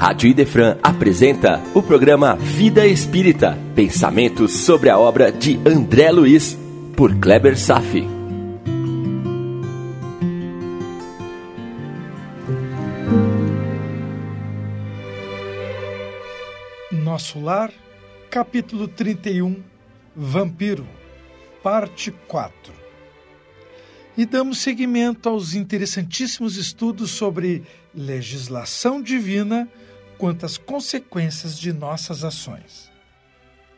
Rádio Idefran apresenta o programa Vida Espírita, pensamentos sobre a obra de André Luiz, por Kleber Safi. Nosso Lar, capítulo 31, Vampiro, parte 4. E damos seguimento aos interessantíssimos estudos sobre legislação divina quanto às consequências de nossas ações.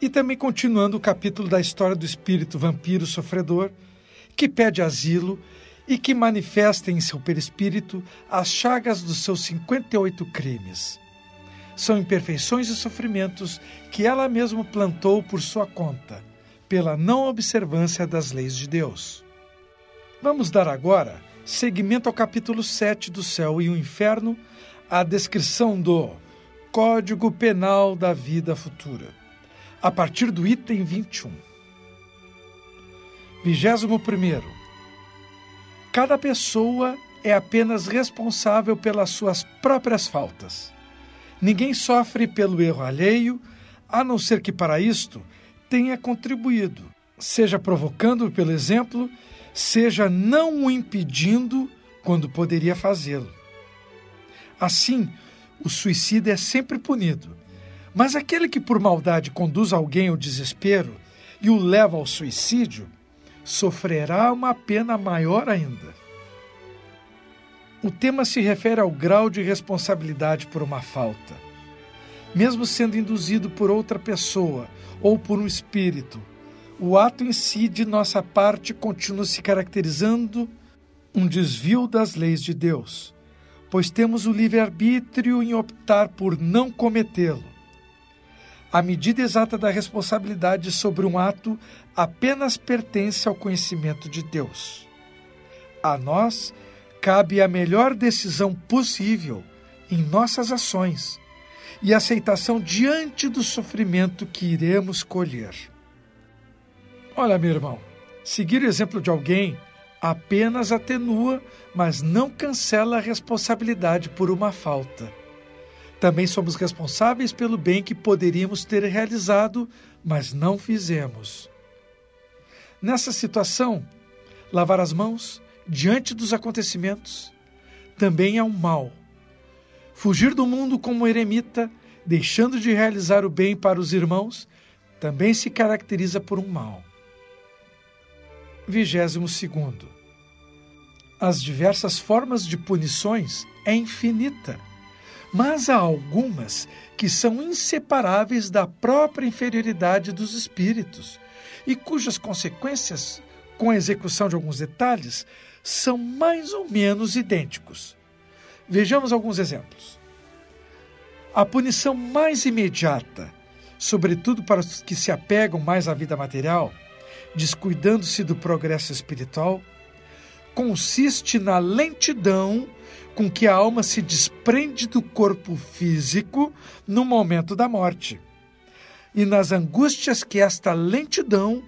E também continuando o capítulo da história do espírito vampiro sofredor, que pede asilo e que manifesta em seu perispírito as chagas dos seus 58 crimes. São imperfeições e sofrimentos que ela mesma plantou por sua conta, pela não observância das leis de Deus. Vamos dar agora seguimento ao capítulo 7 do Céu e o Inferno, a descrição do Código Penal da Vida Futura, a partir do item 21. 21. Cada pessoa é apenas responsável pelas suas próprias faltas. Ninguém sofre pelo erro alheio, a não ser que para isto tenha contribuído, seja provocando pelo exemplo, seja não o impedindo quando poderia fazê-lo. Assim, o suicida é sempre punido. Mas aquele que por maldade conduz alguém ao desespero e o leva ao suicídio, sofrerá uma pena maior ainda. O tema se refere ao grau de responsabilidade por uma falta. Mesmo sendo induzido por outra pessoa ou por um espírito, o ato em si de nossa parte continua se caracterizando um desvio das leis de Deus pois temos o livre-arbítrio em optar por não cometê-lo. A medida exata da responsabilidade sobre um ato apenas pertence ao conhecimento de Deus. A nós cabe a melhor decisão possível em nossas ações e aceitação diante do sofrimento que iremos colher. Olha, meu irmão, seguir o exemplo de alguém apenas atenua, mas não cancela a responsabilidade por uma falta. Também somos responsáveis pelo bem que poderíamos ter realizado, mas não fizemos. Nessa situação, lavar as mãos diante dos acontecimentos também é um mal. Fugir do mundo como eremita, deixando de realizar o bem para os irmãos, também se caracteriza por um mal. 22. As diversas formas de punições é infinita, mas há algumas que são inseparáveis da própria inferioridade dos espíritos e cujas consequências, com a execução de alguns detalhes, são mais ou menos idênticos. Vejamos alguns exemplos. A punição mais imediata, sobretudo para os que se apegam mais à vida material, descuidando-se do progresso espiritual, consiste na lentidão com que a alma se desprende do corpo físico no momento da morte, e nas angústias que esta lentidão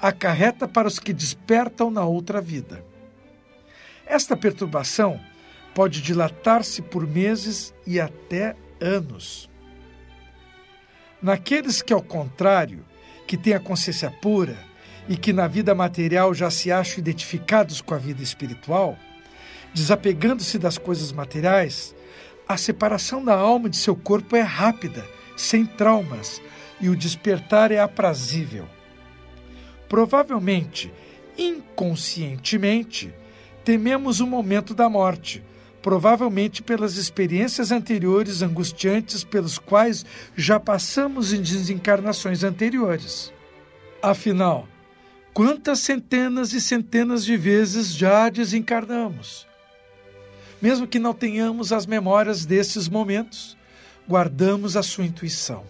acarreta para os que despertam na outra vida. Esta perturbação pode dilatar-se por meses e até anos. Naqueles que, ao contrário, que têm a consciência pura, e que na vida material já se acham identificados com a vida espiritual, desapegando-se das coisas materiais, a separação da alma de seu corpo é rápida, sem traumas, e o despertar é aprazível. Provavelmente, inconscientemente, tememos o momento da morte, provavelmente pelas experiências anteriores angustiantes pelos quais já passamos em desencarnações anteriores. Afinal, Quantas centenas e centenas de vezes já desencarnamos? Mesmo que não tenhamos as memórias desses momentos, guardamos a sua intuição.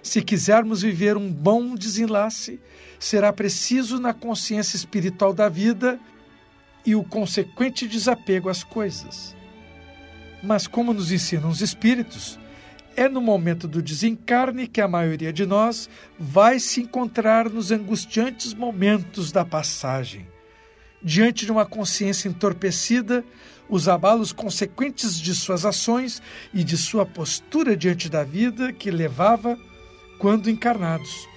Se quisermos viver um bom desenlace, será preciso na consciência espiritual da vida e o consequente desapego às coisas. Mas, como nos ensinam os espíritos, é no momento do desencarne que a maioria de nós vai se encontrar nos angustiantes momentos da passagem, diante de uma consciência entorpecida, os abalos consequentes de suas ações e de sua postura diante da vida que levava quando encarnados.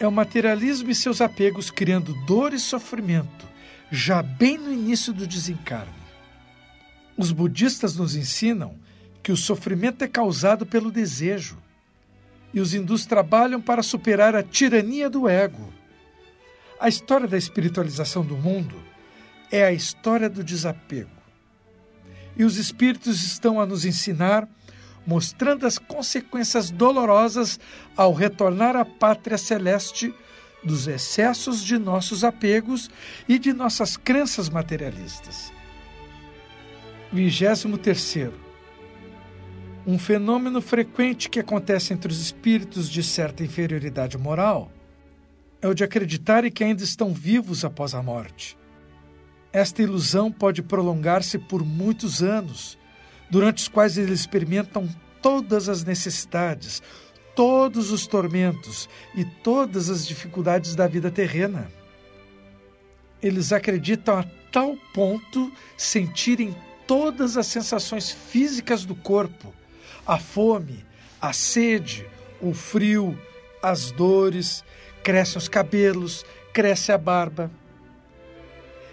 É o materialismo e seus apegos criando dor e sofrimento, já bem no início do desencarne. Os budistas nos ensinam que o sofrimento é causado pelo desejo, e os hindus trabalham para superar a tirania do ego. A história da espiritualização do mundo é a história do desapego. E os espíritos estão a nos ensinar, mostrando as consequências dolorosas ao retornar à pátria celeste dos excessos de nossos apegos e de nossas crenças materialistas. 23. Um fenômeno frequente que acontece entre os espíritos de certa inferioridade moral é o de acreditarem que ainda estão vivos após a morte. Esta ilusão pode prolongar-se por muitos anos, durante os quais eles experimentam todas as necessidades, todos os tormentos e todas as dificuldades da vida terrena. Eles acreditam a tal ponto sentirem todas as sensações físicas do corpo, a fome, a sede, o frio, as dores, crescem os cabelos, cresce a barba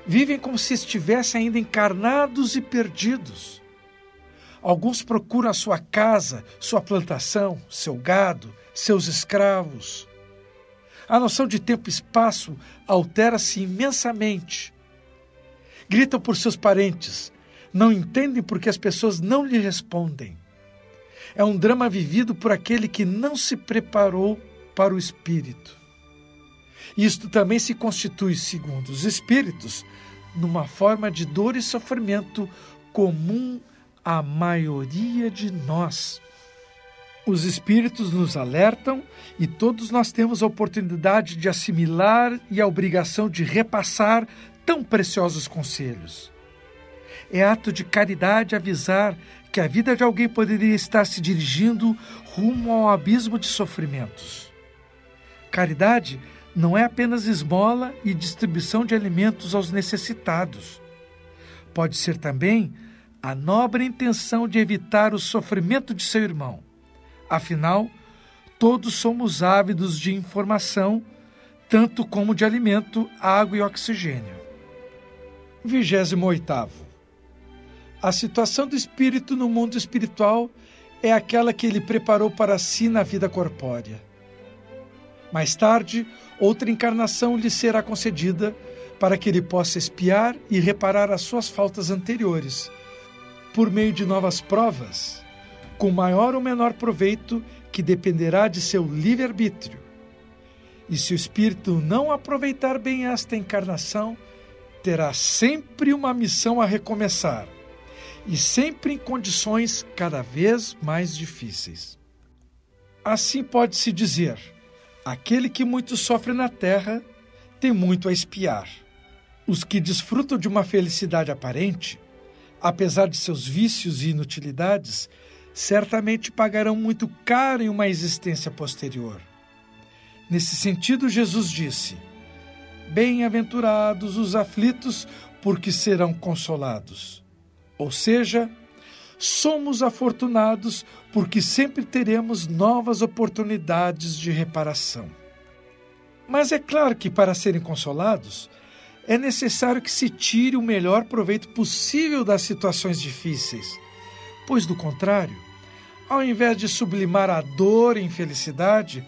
vivem como se estivessem ainda encarnados e perdidos. Alguns procuram a sua casa, sua plantação, seu gado, seus escravos. A noção de tempo e espaço altera-se imensamente. Gritam por seus parentes, não entendem porque as pessoas não lhe respondem. É um drama vivido por aquele que não se preparou para o espírito. Isto também se constitui, segundo os espíritos, numa forma de dor e sofrimento comum à maioria de nós. Os espíritos nos alertam e todos nós temos a oportunidade de assimilar e a obrigação de repassar tão preciosos conselhos. É ato de caridade avisar que a vida de alguém poderia estar se dirigindo rumo ao abismo de sofrimentos. Caridade não é apenas esmola e distribuição de alimentos aos necessitados. Pode ser também a nobre intenção de evitar o sofrimento de seu irmão. Afinal, todos somos ávidos de informação, tanto como de alimento, água e oxigênio. 28. A situação do espírito no mundo espiritual é aquela que ele preparou para si na vida corpórea. Mais tarde, outra encarnação lhe será concedida para que ele possa espiar e reparar as suas faltas anteriores, por meio de novas provas, com maior ou menor proveito que dependerá de seu livre-arbítrio. E se o espírito não aproveitar bem esta encarnação, terá sempre uma missão a recomeçar, e sempre em condições cada vez mais difíceis. Assim pode-se dizer Aquele que muito sofre na terra tem muito a espiar. Os que desfrutam de uma felicidade aparente, apesar de seus vícios e inutilidades, certamente pagarão muito caro em uma existência posterior. Nesse sentido, Jesus disse: Bem-aventurados os aflitos, porque serão consolados. Ou seja, somos afortunados porque sempre teremos novas oportunidades de reparação. Mas é claro que para serem consolados, é necessário que se tire o melhor proveito possível das situações difíceis, pois, do contrário, ao invés de sublimar a dor e infelicidade,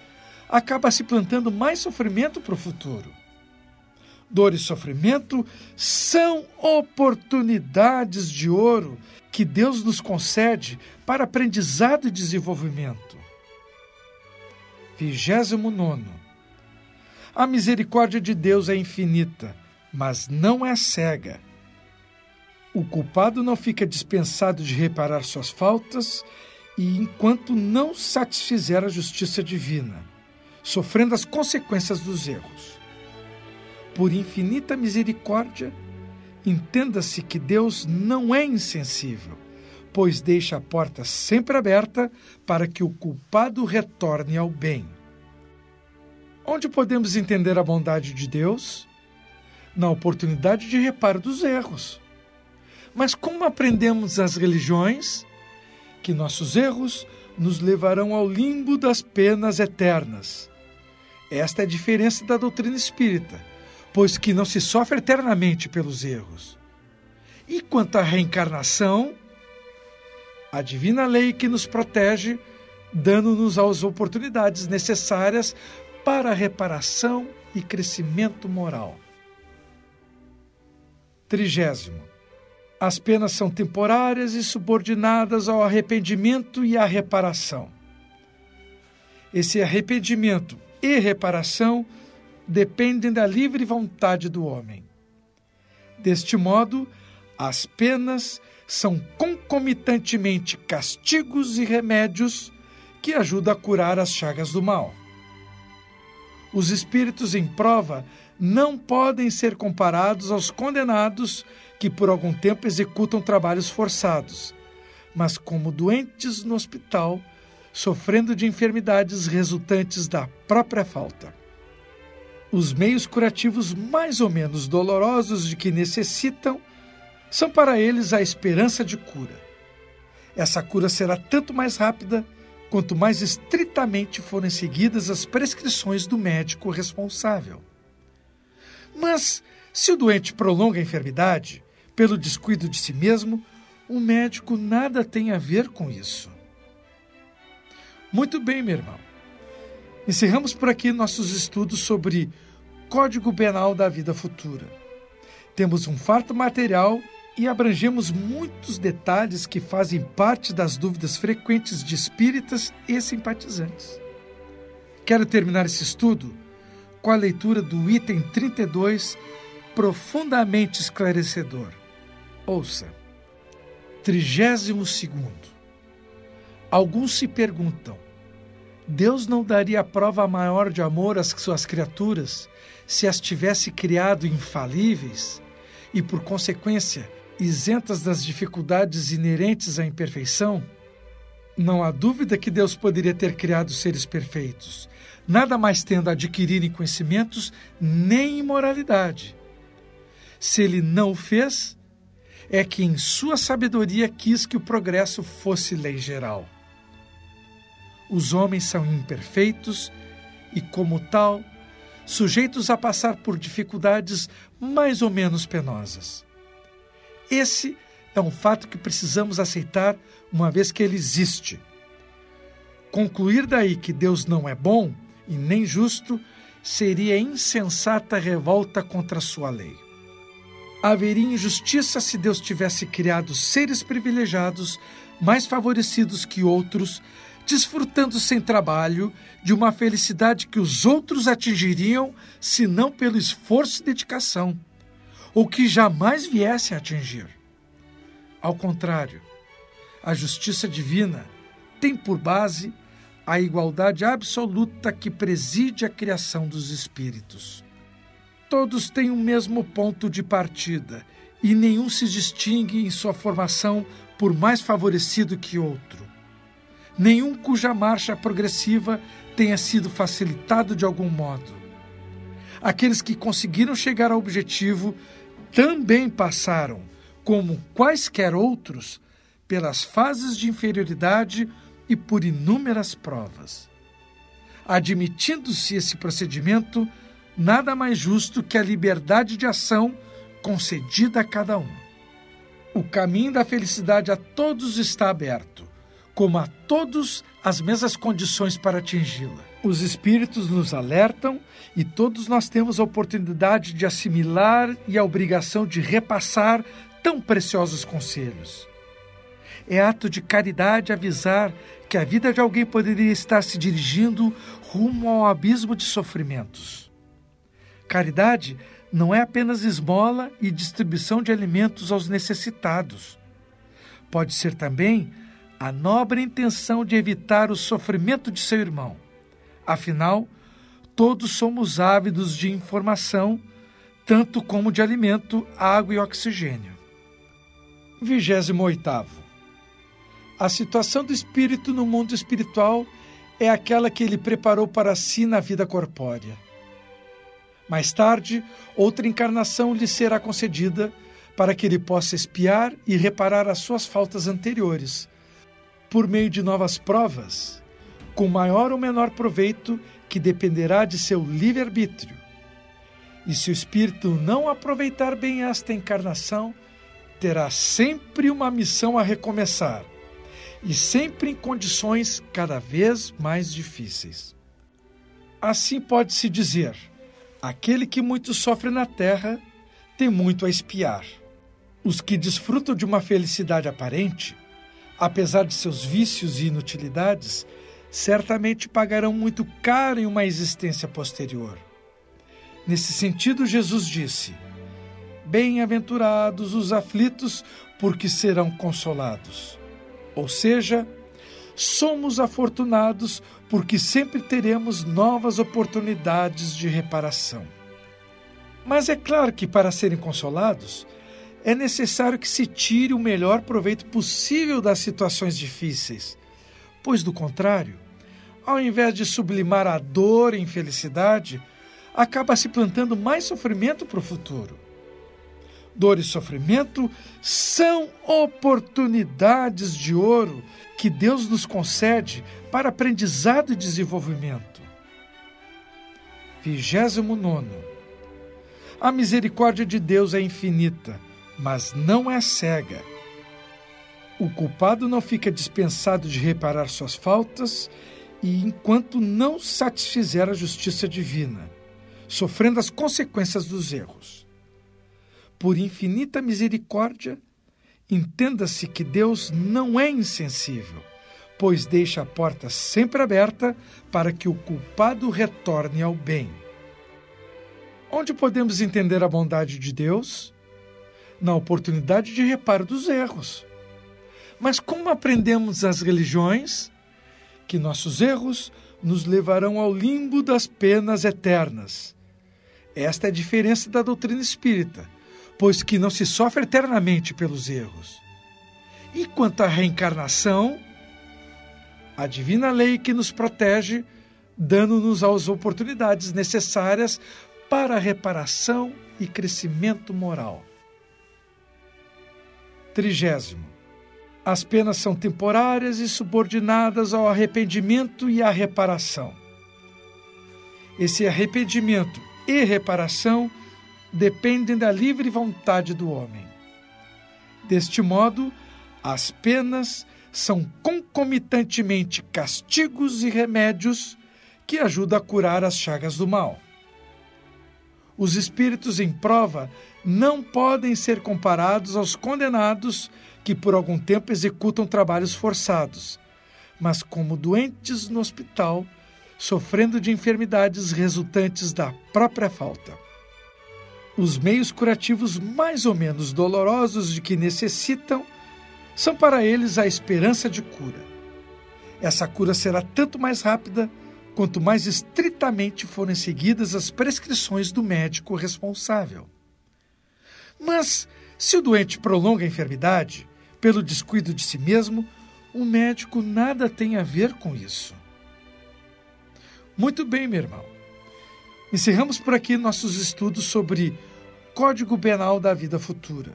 acaba se plantando mais sofrimento para o futuro. Dor e sofrimento são oportunidades de ouro que Deus nos concede para aprendizado e desenvolvimento. 29. A misericórdia de Deus é infinita, mas não é cega. O culpado não fica dispensado de reparar suas faltas e enquanto não satisfizer a justiça divina, sofrendo as consequências dos erros por infinita misericórdia, entenda-se que Deus não é insensível, pois deixa a porta sempre aberta para que o culpado retorne ao bem. Onde podemos entender a bondade de Deus? na oportunidade de reparo dos erros. Mas como aprendemos nas religiões que nossos erros nos levarão ao limbo das penas eternas. Esta é a diferença da doutrina espírita, pois que não se sofre eternamente pelos erros. E quanto à reencarnação, a divina lei que nos protege, dando-nos as oportunidades necessárias para reparação e crescimento moral. Trigésimo. As penas são temporárias e subordinadas ao arrependimento e à reparação. Esse arrependimento e reparação dependem da livre vontade do homem. Deste modo, as penas são concomitantemente castigos e remédios que ajudam a curar as chagas do mal. Os espíritos em prova não podem ser comparados aos condenados que por algum tempo executam trabalhos forçados, mas como doentes no hospital, sofrendo de enfermidades resultantes da própria falta. Os meios curativos mais ou menos dolorosos de que necessitam são para eles a esperança de cura. Essa cura será tanto mais rápida quanto mais estritamente forem seguidas as prescrições do médico responsável. Mas, se o doente prolonga a enfermidade, pelo descuido de si mesmo, o médico nada tem a ver com isso. Muito bem, meu irmão. Encerramos por aqui nossos estudos sobre Código Penal da Vida Futura. Temos um farto material e abrangemos muitos detalhes que fazem parte das dúvidas frequentes de espíritas e simpatizantes. Quero terminar esse estudo com a leitura do item 32, profundamente esclarecedor. Ouça. 32. Alguns se perguntam: Deus não daria prova maior de amor às suas criaturas se as tivesse criado infalíveis e, por consequência, isentas das dificuldades inerentes à imperfeição? Não há dúvida que Deus poderia ter criado seres perfeitos, nada mais tendo a adquirirem conhecimentos nem imoralidade. Se ele não o fez, é que em sua sabedoria quis que o progresso fosse lei geral. Os homens são imperfeitos e, como tal, sujeitos a passar por dificuldades mais ou menos penosas. Esse é um fato que precisamos aceitar uma vez que ele existe. Concluir daí que Deus não é bom e nem justo seria insensata revolta contra sua lei haveria injustiça se Deus tivesse criado seres privilegiados, mais favorecidos que outros, desfrutando sem trabalho de uma felicidade que os outros atingiriam se não pelo esforço e dedicação, ou que jamais viessem a atingir. Ao contrário, a justiça divina tem por base a igualdade absoluta que preside a criação dos espíritos todos têm o mesmo ponto de partida e nenhum se distingue em sua formação por mais favorecido que outro. Nenhum cuja marcha progressiva tenha sido facilitado de algum modo. Aqueles que conseguiram chegar ao objetivo também passaram, como quaisquer outros, pelas fases de inferioridade e por inúmeras provas. Admitindo-se esse procedimento, nada mais justo que a liberdade de ação concedida a cada um. O caminho da felicidade a todos está aberto, como a todos as mesmas condições para atingi-la. Os espíritos nos alertam e todos nós temos a oportunidade de assimilar e a obrigação de repassar tão preciosos conselhos. É ato de caridade avisar que a vida de alguém poderia estar se dirigindo rumo ao abismo de sofrimentos. Caridade não é apenas esmola e distribuição de alimentos aos necessitados. Pode ser também a nobre intenção de evitar o sofrimento de seu irmão. Afinal, todos somos ávidos de informação, tanto como de alimento, água e oxigênio. 28. A situação do espírito no mundo espiritual é aquela que ele preparou para si na vida corpórea Mais tarde, outra encarnação lhe será concedida para que ele possa espiar e reparar as suas faltas anteriores, por meio de novas provas, com maior ou menor proveito que dependerá de seu livre-arbítrio. E se o espírito não aproveitar bem esta encarnação, terá sempre uma missão a recomeçar, e sempre em condições cada vez mais difíceis. Assim pode-se dizer Aquele que muito sofre na terra tem muito a espiar. Os que desfrutam de uma felicidade aparente, apesar de seus vícios e inutilidades, certamente pagarão muito caro em uma existência posterior. Nesse sentido, Jesus disse: Bem-aventurados os aflitos, porque serão consolados. Ou seja, somos afortunados porque sempre teremos novas oportunidades de reparação. Mas é claro que para serem consolados, é necessário que se tire o melhor proveito possível das situações difíceis, pois, do contrário, ao invés de sublimar a dor e infelicidade, acaba se plantando mais sofrimento para o futuro. Dor e sofrimento são oportunidades de ouro que Deus nos concede para aprendizado e desenvolvimento. 29. A misericórdia de Deus é infinita, mas não é cega. O culpado não fica dispensado de reparar suas faltas e enquanto não satisfizer a justiça divina, sofrendo as consequências dos erros. Por infinita misericórdia, Entenda-se que Deus não é insensível, pois deixa a porta sempre aberta para que o culpado retorne ao bem. Onde podemos entender a bondade de Deus? Na oportunidade de reparo dos erros. Mas como aprendemos as religiões? Que nossos erros nos levarão ao limbo das penas eternas. Esta é a diferença da doutrina espírita pois que não se sofre eternamente pelos erros. E quanto à reencarnação, a divina lei que nos protege, dando-nos as oportunidades necessárias para reparação e crescimento moral. Trigésimo. As penas são temporárias e subordinadas ao arrependimento e à reparação. Esse arrependimento e reparação dependem da livre vontade do homem. Deste modo, as penas são concomitantemente castigos e remédios que ajudam a curar as chagas do mal. Os espíritos em prova não podem ser comparados aos condenados que por algum tempo executam trabalhos forçados, mas como doentes no hospital, sofrendo de enfermidades resultantes da própria falta. Os meios curativos mais ou menos dolorosos de que necessitam são para eles a esperança de cura. Essa cura será tanto mais rápida quanto mais estritamente forem seguidas as prescrições do médico responsável. Mas, se o doente prolonga a enfermidade, pelo descuido de si mesmo, o médico nada tem a ver com isso. Muito bem, meu irmão. Encerramos por aqui nossos estudos sobre Código Penal da Vida Futura.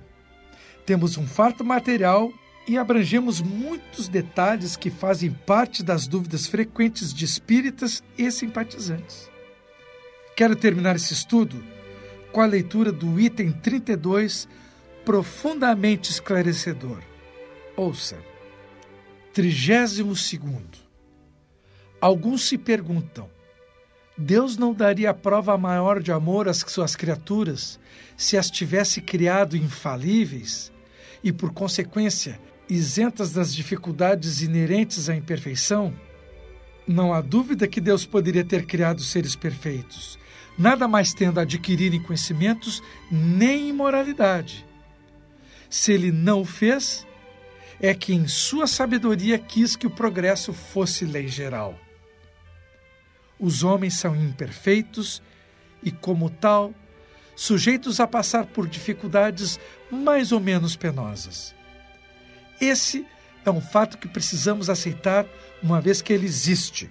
Temos um farto material e abrangemos muitos detalhes que fazem parte das dúvidas frequentes de espíritas e simpatizantes. Quero terminar esse estudo com a leitura do item 32, profundamente esclarecedor. Ouça. 32. Alguns se perguntam: Deus não daria prova maior de amor às suas criaturas se as tivesse criado infalíveis e, por consequência, isentas das dificuldades inerentes à imperfeição? Não há dúvida que Deus poderia ter criado seres perfeitos, nada mais tendo a adquirirem conhecimentos nem imoralidade. Se ele não o fez, é que em sua sabedoria quis que o progresso fosse lei geral. Os homens são imperfeitos e, como tal, sujeitos a passar por dificuldades mais ou menos penosas. Esse é um fato que precisamos aceitar uma vez que ele existe.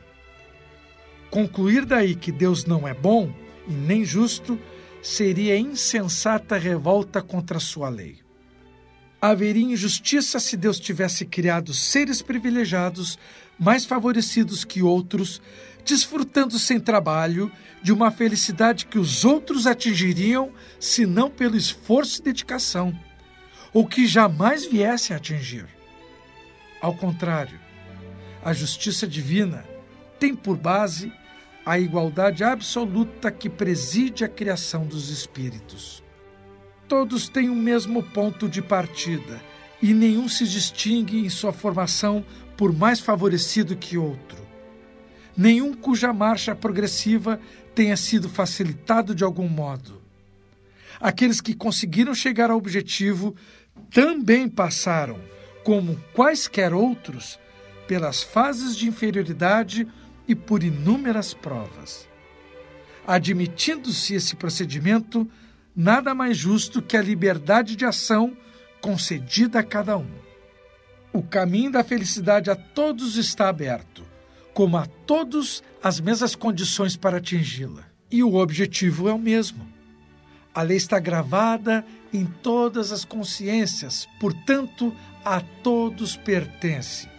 Concluir daí que Deus não é bom e nem justo seria insensata revolta contra sua lei. Haveria injustiça se Deus tivesse criado seres privilegiados, mais favorecidos que outros, desfrutando sem trabalho de uma felicidade que os outros atingiriam se não pelo esforço e dedicação, ou que jamais viessem a atingir. Ao contrário, a justiça divina tem por base a igualdade absoluta que preside a criação dos espíritos. Todos têm o mesmo ponto de partida e nenhum se distingue em sua formação por mais favorecido que outro. Nenhum cuja marcha progressiva tenha sido facilitado de algum modo. Aqueles que conseguiram chegar ao objetivo também passaram, como quaisquer outros, pelas fases de inferioridade e por inúmeras provas. Admitindo-se esse procedimento, nada mais justo que a liberdade de ação concedida a cada um. O caminho da felicidade a todos está aberto, como a todos as mesmas condições para atingi-la. E o objetivo é o mesmo. A lei está gravada em todas as consciências, portanto, a todos pertence.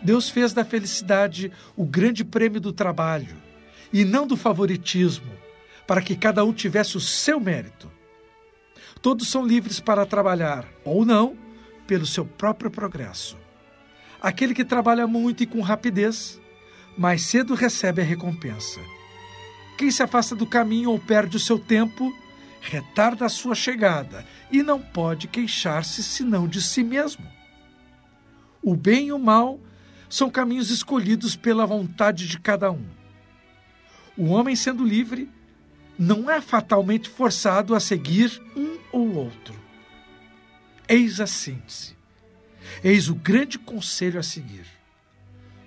Deus fez da felicidade o grande prêmio do trabalho e não do favoritismo, para que cada um tivesse o seu mérito. Todos são livres para trabalhar, ou não, pelo seu próprio progresso. Aquele que trabalha muito e com rapidez, mais cedo recebe a recompensa. Quem se afasta do caminho ou perde o seu tempo, retarda a sua chegada e não pode queixar-se senão de si mesmo. O bem e o mal são caminhos escolhidos pela vontade de cada um. O homem, sendo livre, não é fatalmente forçado a seguir um ou outro. Eis a síntese. Eis o grande conselho a seguir.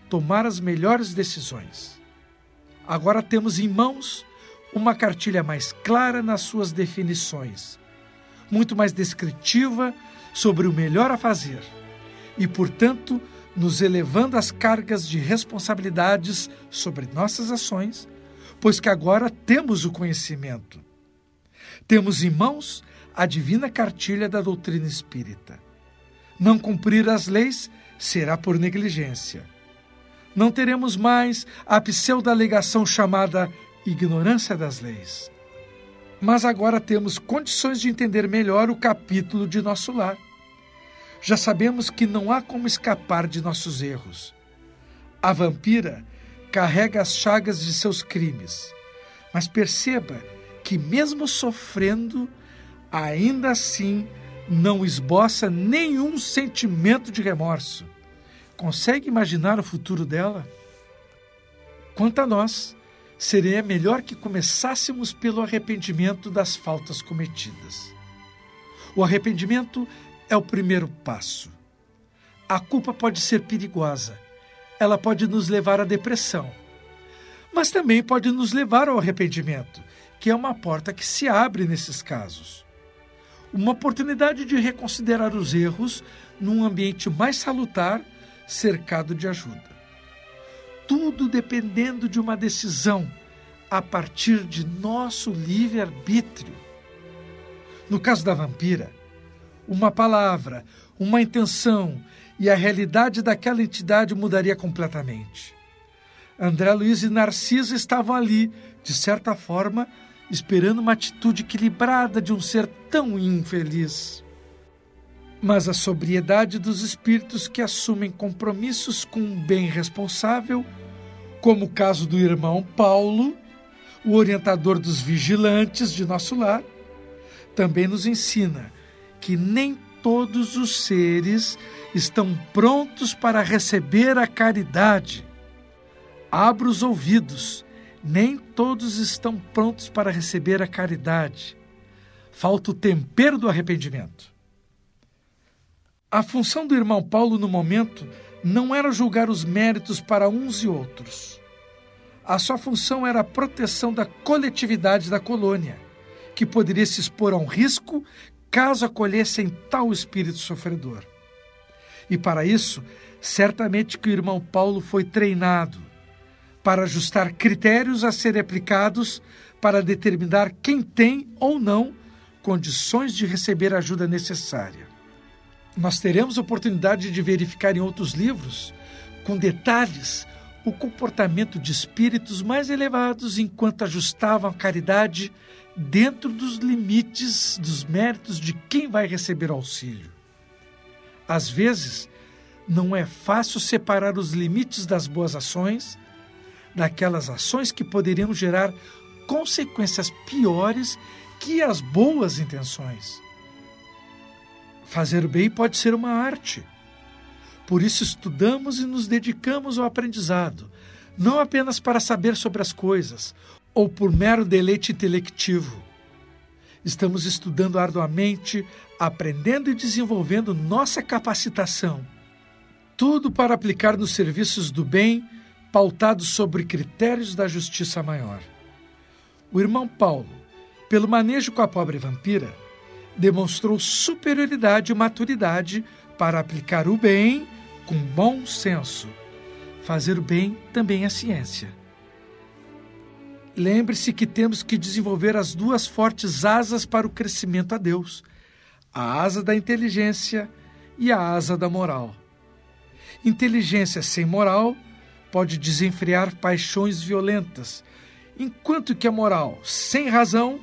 Tomar as melhores decisões. Agora temos em mãos uma cartilha mais clara nas suas definições, muito mais descritiva sobre o melhor a fazer e, portanto, nos elevando às cargas de responsabilidades sobre nossas ações, pois que agora temos o conhecimento. Temos em mãos a divina cartilha da doutrina espírita. Não cumprir as leis será por negligência. Não teremos mais a pseudo-alegação chamada ignorância das leis. Mas agora temos condições de entender melhor o capítulo de nosso lar já sabemos que não há como escapar de nossos erros. A vampira carrega as chagas de seus crimes, mas perceba que, mesmo sofrendo, ainda assim não esboça nenhum sentimento de remorso. Consegue imaginar o futuro dela? Quanto a nós, seria melhor que começássemos pelo arrependimento das faltas cometidas. O arrependimento é o primeiro passo. A culpa pode ser perigosa. Ela pode nos levar à depressão. Mas também pode nos levar ao arrependimento, que é uma porta que se abre nesses casos. Uma oportunidade de reconsiderar os erros num ambiente mais salutar, cercado de ajuda. Tudo dependendo de uma decisão a partir de nosso livre-arbítrio. No caso da vampira, uma palavra, uma intenção e a realidade daquela entidade mudaria completamente. André Luiz e Narciso estavam ali, de certa forma, esperando uma atitude equilibrada de um ser tão infeliz. Mas a sobriedade dos espíritos que assumem compromissos com um bem responsável, como o caso do irmão Paulo, o orientador dos vigilantes de nosso lar, também nos ensina que nem todos os seres estão prontos para receber a caridade. Abra os ouvidos, nem todos estão prontos para receber a caridade. Falta o tempero do arrependimento. A função do irmão Paulo no momento não era julgar os méritos para uns e outros. A sua função era a proteção da coletividade da colônia, que poderia se expor a um risco caso acolhessem tal espírito sofredor. E para isso, certamente que o irmão Paulo foi treinado para ajustar critérios a serem aplicados para determinar quem tem ou não condições de receber a ajuda necessária. Nós teremos oportunidade de verificar em outros livros, com detalhes, o comportamento de espíritos mais elevados enquanto ajustavam a caridade dentro dos limites dos méritos de quem vai receber auxílio. Às vezes, não é fácil separar os limites das boas ações daquelas ações que poderiam gerar consequências piores que as boas intenções. Fazer o bem pode ser uma arte. Por isso estudamos e nos dedicamos ao aprendizado, não apenas para saber sobre as coisas ou por mero deleite intelectivo. Estamos estudando arduamente, aprendendo e desenvolvendo nossa capacitação. Tudo para aplicar nos serviços do bem, pautados sobre critérios da justiça maior. O irmão Paulo, pelo manejo com a pobre vampira, demonstrou superioridade e maturidade para aplicar o bem com bom senso. Fazer o bem também é ciência. Lembre-se que temos que desenvolver as duas fortes asas para o crescimento a Deus: a asa da inteligência e a asa da moral. Inteligência sem moral pode desenfrear paixões violentas, enquanto que a moral sem razão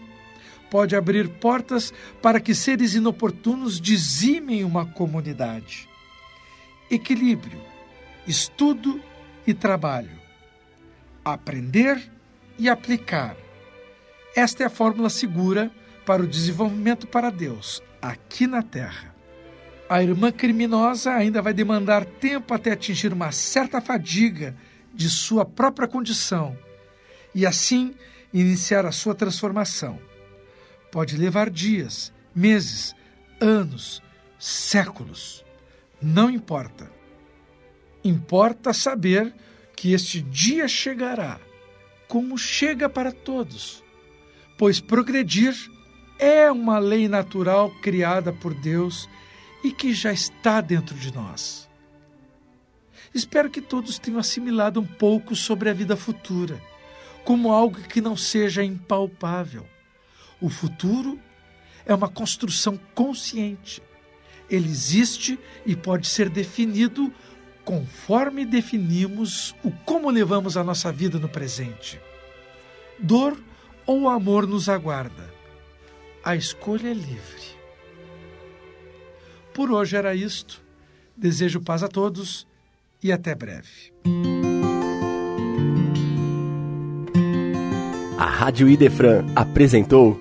pode abrir portas para que seres inoportunos dizimem uma comunidade. Equilíbrio, estudo e trabalho. Aprender e aplicar. Esta é a fórmula segura para o desenvolvimento para Deus, aqui na Terra. A irmã criminosa ainda vai demandar tempo até atingir uma certa fadiga de sua própria condição e assim iniciar a sua transformação. Pode levar dias, meses, anos, séculos. Não importa. Importa saber que este dia chegará como chega para todos, pois progredir é uma lei natural criada por Deus e que já está dentro de nós. Espero que todos tenham assimilado um pouco sobre a vida futura, como algo que não seja impalpável. O futuro é uma construção consciente. Ele existe e pode ser definido conforme definimos o como levamos a nossa vida no presente. Dor ou amor nos aguarda. A escolha é livre. Por hoje era isto. Desejo paz a todos e até breve. A Rádio Idefran apresentou